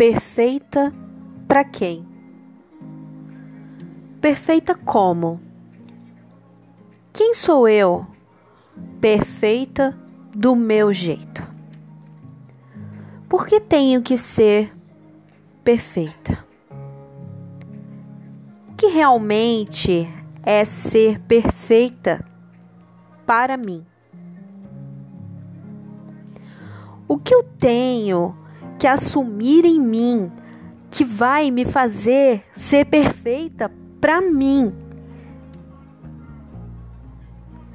perfeita para quem? Perfeita como? Quem sou eu? Perfeita do meu jeito. Por que tenho que ser perfeita? O que realmente é ser perfeita para mim? O que eu tenho que assumir em mim que vai me fazer ser perfeita para mim?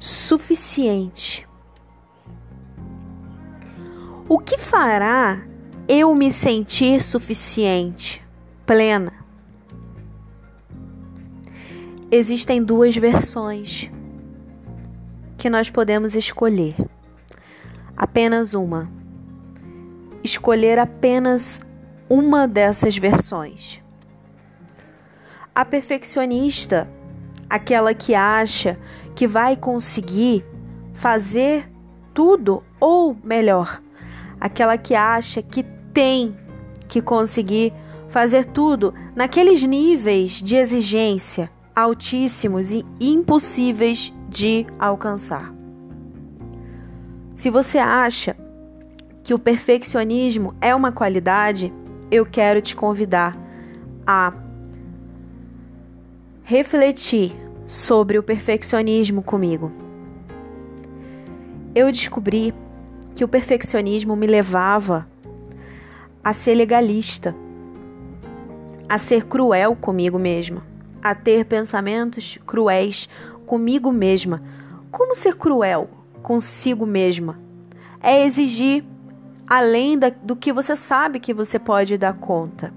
Suficiente. O que fará eu me sentir suficiente, plena? Existem duas versões que nós podemos escolher. Apenas uma. Escolher apenas uma dessas versões. A perfeccionista, aquela que acha que vai conseguir fazer tudo ou melhor, aquela que acha que tem que conseguir fazer tudo naqueles níveis de exigência altíssimos e impossíveis de alcançar. Se você acha que o perfeccionismo é uma qualidade, eu quero te convidar a refletir sobre o perfeccionismo comigo. Eu descobri que o perfeccionismo me levava a ser legalista, a ser cruel comigo mesma, a ter pensamentos cruéis comigo mesma. Como ser cruel consigo mesma? É exigir além da, do que você sabe que você pode dar conta.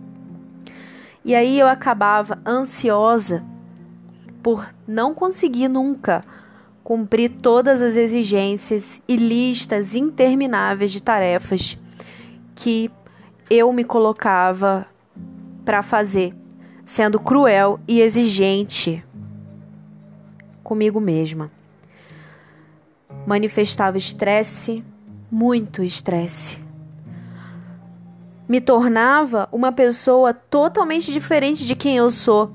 E aí eu acabava ansiosa por não conseguir nunca cumprir todas as exigências e listas intermináveis de tarefas que eu me colocava para fazer, sendo cruel e exigente comigo mesma. Manifestava estresse, muito estresse. Me tornava uma pessoa totalmente diferente de quem eu sou.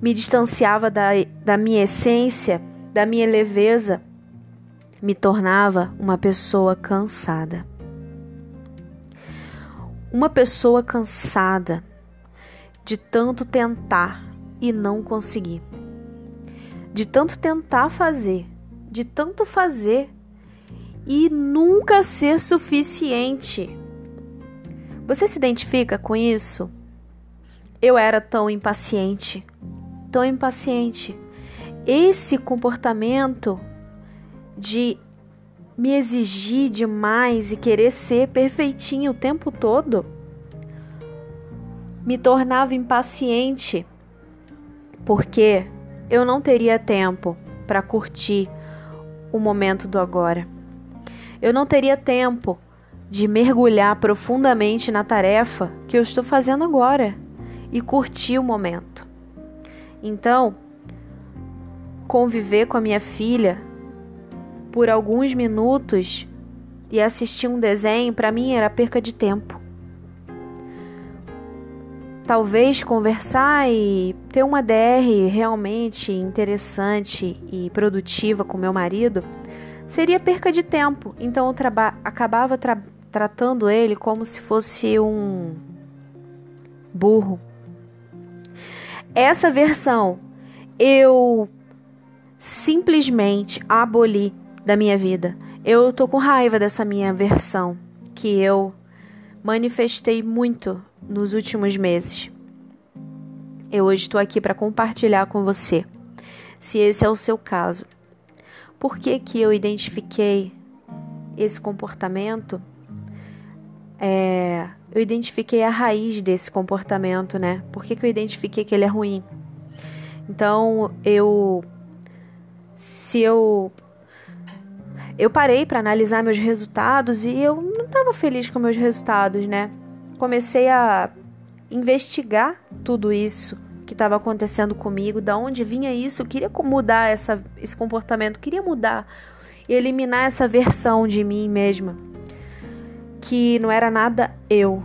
Me distanciava da, da minha essência da minha leveza, me tornava uma pessoa cansada. Uma pessoa cansada de tanto tentar e não conseguir. De tanto tentar fazer, de tanto fazer e nunca ser suficiente. Você se identifica com isso? Eu era tão impaciente, tão impaciente esse comportamento de me exigir demais e querer ser perfeitinho o tempo todo me tornava impaciente porque eu não teria tempo para curtir o momento do agora. Eu não teria tempo de mergulhar profundamente na tarefa que eu estou fazendo agora e curtir o momento. Então, conviver com a minha filha por alguns minutos e assistir um desenho, para mim era perca de tempo. Talvez conversar e ter uma DR realmente interessante e produtiva com meu marido seria perca de tempo. Então eu acabava tra tratando ele como se fosse um burro. Essa versão eu simplesmente abolir da minha vida. Eu tô com raiva dessa minha versão que eu manifestei muito nos últimos meses. Eu hoje estou aqui para compartilhar com você, se esse é o seu caso. Por que, que eu identifiquei esse comportamento? É, eu identifiquei a raiz desse comportamento, né? Por que, que eu identifiquei que ele é ruim? Então eu se eu eu parei para analisar meus resultados e eu não estava feliz com meus resultados, né? Comecei a investigar tudo isso que estava acontecendo comigo, da onde vinha isso, eu queria mudar essa, esse comportamento, queria mudar e eliminar essa versão de mim mesma que não era nada eu,